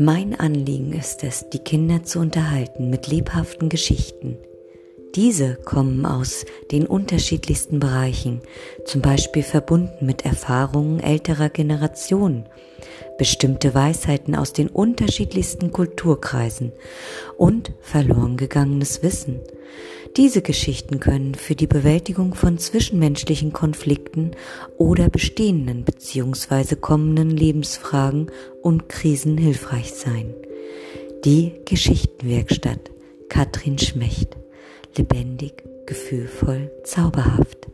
Mein Anliegen ist es, die Kinder zu unterhalten mit lebhaften Geschichten. Diese kommen aus den unterschiedlichsten Bereichen, zum Beispiel verbunden mit Erfahrungen älterer Generationen, bestimmte Weisheiten aus den unterschiedlichsten Kulturkreisen und verloren gegangenes Wissen. Diese Geschichten können für die Bewältigung von zwischenmenschlichen Konflikten oder bestehenden bzw. kommenden Lebensfragen und Krisen hilfreich sein. Die Geschichtenwerkstatt Katrin Schmecht. Lebendig, gefühlvoll, zauberhaft.